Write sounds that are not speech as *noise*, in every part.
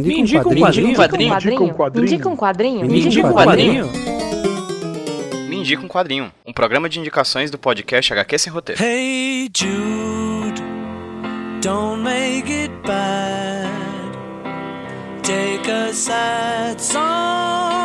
Me indica um quadrinho. Me indica um quadrinho. Me indica um quadrinho. Me indica um quadrinho. Me indica um quadrinho. Um programa de indicações do podcast HQ Sem Roteiro. Hey Jude, don't make it bad. Take a sad song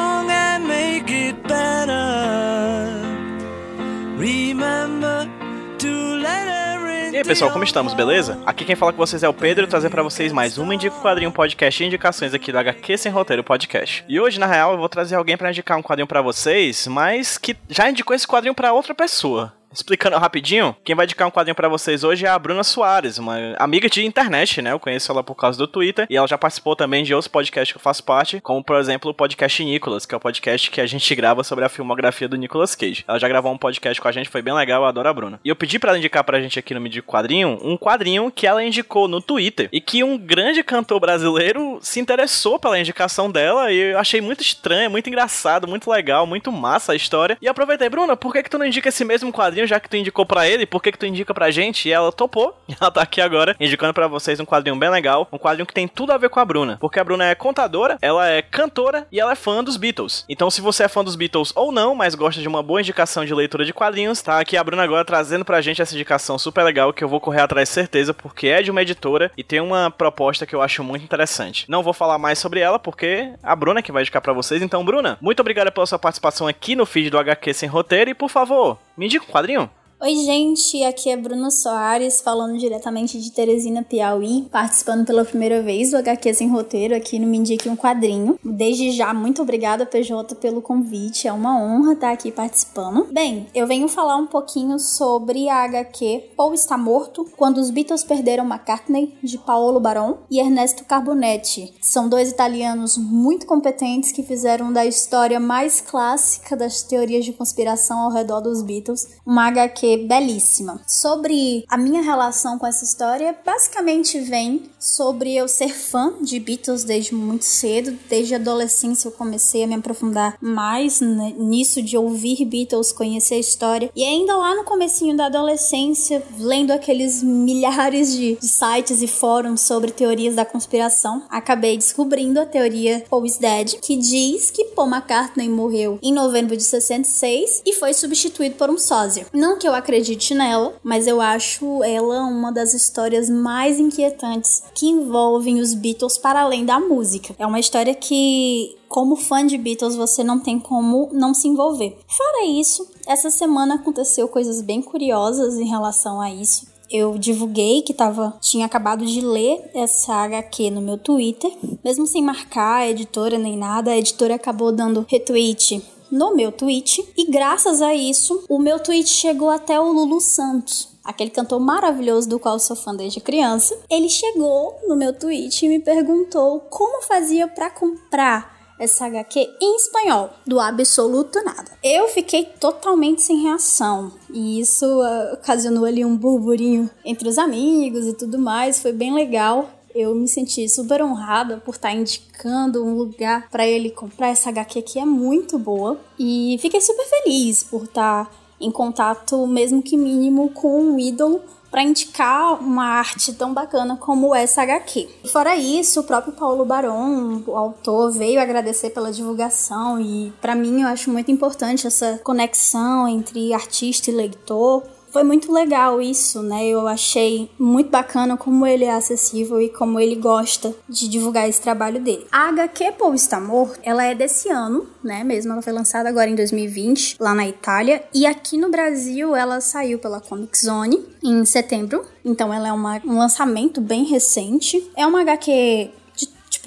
pessoal, como estamos, beleza? Aqui quem fala com vocês é o Pedro, trazer para vocês mais uma Indica um Quadrinho Podcast e indicações aqui do HQ Sem Roteiro Podcast. E hoje, na real, eu vou trazer alguém para indicar um quadrinho para vocês, mas que já indicou esse quadrinho para outra pessoa. Explicando rapidinho, quem vai indicar um quadrinho para vocês hoje é a Bruna Soares, uma amiga de internet, né? Eu conheço ela por causa do Twitter e ela já participou também de outros podcasts que eu faço parte, como por exemplo o podcast Nicolas, que é o podcast que a gente grava sobre a filmografia do Nicolas Cage. Ela já gravou um podcast com a gente, foi bem legal, eu adoro a Bruna. E eu pedi para ela indicar pra gente aqui no Mídia Quadrinho um quadrinho que ela indicou no Twitter e que um grande cantor brasileiro se interessou pela indicação dela e eu achei muito estranho, muito engraçado, muito legal, muito massa a história. E aproveitei, Bruna, por que que tu não indica esse mesmo quadrinho? Quadrinho, já que tu indicou para ele, por que que tu indica pra gente? E ela topou. *laughs* Ela tá aqui agora indicando para vocês um quadrinho bem legal, um quadrinho que tem tudo a ver com a Bruna, porque a Bruna é contadora, ela é cantora e ela é fã dos Beatles. Então, se você é fã dos Beatles ou não, mas gosta de uma boa indicação de leitura de quadrinhos, tá aqui a Bruna agora trazendo pra gente essa indicação super legal que eu vou correr atrás certeza, porque é de uma editora e tem uma proposta que eu acho muito interessante. Não vou falar mais sobre ela porque a Bruna que vai indicar para vocês. Então, Bruna, muito obrigada pela sua participação aqui no feed do HQ Sem Roteiro e, por favor, me indica um quadrinho. Oi, gente, aqui é Bruno Soares, falando diretamente de Teresina, Piauí, participando pela primeira vez do HQ Sem Roteiro aqui no Me Indique um Quadrinho. Desde já, muito obrigada, PJ, pelo convite, é uma honra estar aqui participando. Bem, eu venho falar um pouquinho sobre a HQ Paul Está Morto, Quando os Beatles Perderam McCartney, de Paolo Baron e Ernesto Carbonetti. São dois italianos muito competentes que fizeram da história mais clássica das teorias de conspiração ao redor dos Beatles uma HQ belíssima. Sobre a minha relação com essa história, basicamente vem sobre eu ser fã de Beatles desde muito cedo, desde a adolescência eu comecei a me aprofundar mais nisso de ouvir Beatles, conhecer a história. E ainda lá no comecinho da adolescência, lendo aqueles *laughs* milhares de, de sites e fóruns sobre teorias da conspiração, acabei descobrindo a teoria Paul is Dead, que diz que Paul McCartney morreu em novembro de 66 e foi substituído por um sósia. Não que eu acredite nela, mas eu acho ela uma das histórias mais inquietantes que envolvem os Beatles para além da música. É uma história que como fã de Beatles, você não tem como não se envolver. Fora isso, essa semana aconteceu coisas bem curiosas em relação a isso. Eu divulguei que tava, tinha acabado de ler essa HQ no meu Twitter, mesmo sem marcar a editora nem nada, a editora acabou dando retweet no meu tweet. E graças a isso, o meu tweet chegou até o Lulu Santos aquele cantor maravilhoso do qual sou fã desde criança, ele chegou no meu tweet e me perguntou como fazia para comprar essa HQ em espanhol, do absoluto nada. Eu fiquei totalmente sem reação e isso uh, ocasionou ali um burburinho entre os amigos e tudo mais, foi bem legal. Eu me senti super honrada por estar indicando um lugar para ele comprar essa HQ que é muito boa e fiquei super feliz por estar em contato, mesmo que mínimo, com um ídolo para indicar uma arte tão bacana como essa HQ. Fora isso, o próprio Paulo Baron, o autor, veio agradecer pela divulgação e para mim eu acho muito importante essa conexão entre artista e leitor foi muito legal isso, né? Eu achei muito bacana como ele é acessível e como ele gosta de divulgar esse trabalho dele. A HQ Paul Está Morto, ela é desse ano, né? Mesmo ela foi lançada agora em 2020, lá na Itália. E aqui no Brasil ela saiu pela Comic Zone em setembro. Então ela é uma, um lançamento bem recente. É uma HQ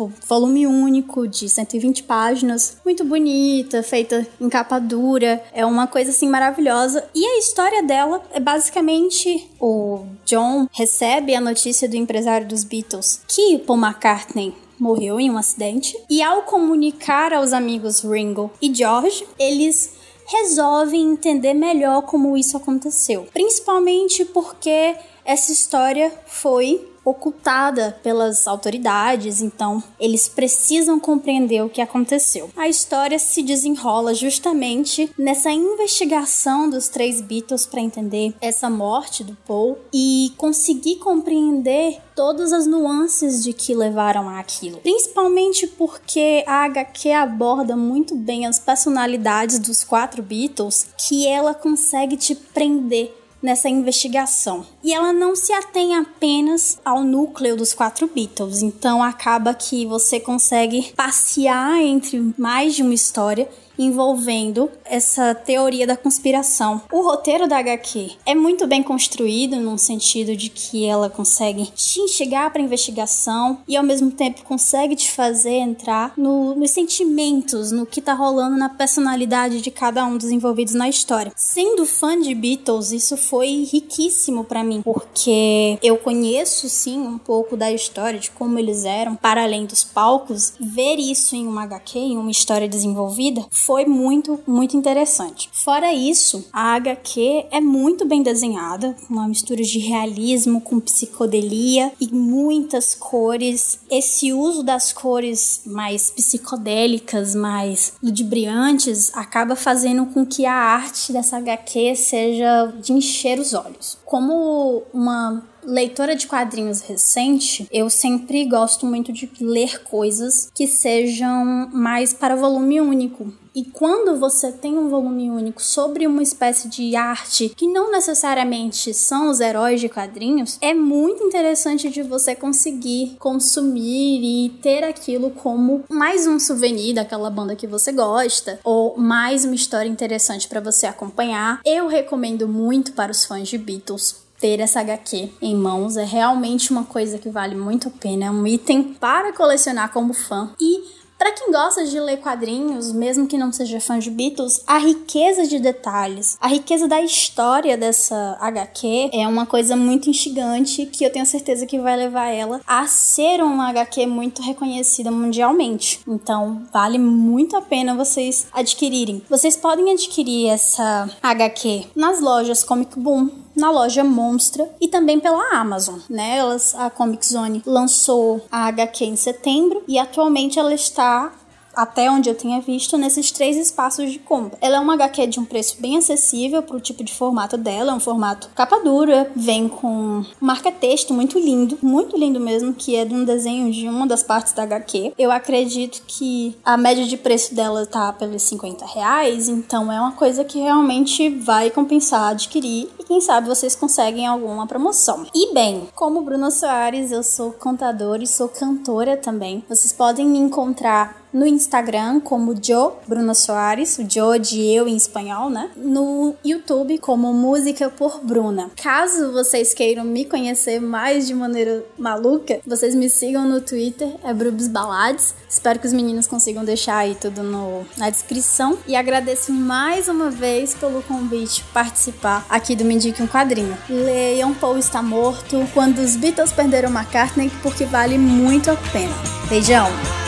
tipo, volume único de 120 páginas, muito bonita, feita em capa dura, é uma coisa assim maravilhosa. E a história dela é basicamente o John recebe a notícia do empresário dos Beatles que Paul McCartney morreu em um acidente. E ao comunicar aos amigos Ringo e George, eles resolvem entender melhor como isso aconteceu, principalmente porque essa história foi ocultada pelas autoridades, então eles precisam compreender o que aconteceu. A história se desenrola justamente nessa investigação dos três Beatles para entender essa morte do Paul e conseguir compreender todas as nuances de que levaram àquilo. Principalmente porque a HQ aborda muito bem as personalidades dos quatro Beatles, que ela consegue te prender nessa investigação. E ela não se atém apenas ao núcleo dos quatro Beatles, então acaba que você consegue passear entre mais de uma história envolvendo essa teoria da conspiração. O roteiro da HQ é muito bem construído no sentido de que ela consegue te instigar para investigação e ao mesmo tempo consegue te fazer entrar no, nos sentimentos, no que tá rolando na personalidade de cada um dos envolvidos na história. Sendo fã de Beatles, isso foi riquíssimo para mim, porque eu conheço sim um pouco da história de como eles eram para além dos palcos, ver isso em uma HQ, em uma história desenvolvida, foi muito, muito interessante. Fora isso, a HQ é muito bem desenhada, uma mistura de realismo com psicodelia e muitas cores. Esse uso das cores mais psicodélicas, mais ludibriantes, acaba fazendo com que a arte dessa HQ seja de encher os olhos. Como uma leitora de quadrinhos recente, eu sempre gosto muito de ler coisas que sejam mais para volume único. E quando você tem um volume único sobre uma espécie de arte que não necessariamente são os heróis de quadrinhos, é muito interessante de você conseguir consumir e ter aquilo como mais um souvenir daquela banda que você gosta ou mais uma história interessante para você acompanhar. Eu recomendo muito para os fãs de Beatles ter essa HQ em mãos é realmente uma coisa que vale muito a pena. É um item para colecionar como fã. E para quem gosta de ler quadrinhos, mesmo que não seja fã de Beatles, a riqueza de detalhes, a riqueza da história dessa HQ é uma coisa muito instigante que eu tenho certeza que vai levar ela a ser uma HQ muito reconhecida mundialmente. Então, vale muito a pena vocês adquirirem. Vocês podem adquirir essa HQ nas lojas Comic Boom, na loja Monstra e também pela Amazon, né? Elas, a Comic Zone lançou a HQ em setembro e atualmente ela está até onde eu tenha visto, nesses três espaços de compra. Ela é uma HQ de um preço bem acessível para o tipo de formato dela, é um formato capa dura, vem com marca-texto muito lindo, muito lindo mesmo, que é de um desenho de uma das partes da HQ. Eu acredito que a média de preço dela tá pelos 50 reais, então é uma coisa que realmente vai compensar adquirir e quem sabe vocês conseguem alguma promoção. E bem, como Bruna Soares, eu sou contadora e sou cantora também. Vocês podem me encontrar no Instagram como Jo Bruna Soares, o Jo de eu em espanhol, né? No YouTube como Música por Bruna. Caso vocês queiram me conhecer mais de maneira maluca, vocês me sigam no Twitter, é Brubs Balades. Espero que os meninos consigam deixar aí tudo no, na descrição. E agradeço mais uma vez pelo convite participar aqui do Me Indique um Quadrinho. Leiam Paul está morto, quando os Beatles perderam McCartney, porque vale muito a pena. Beijão!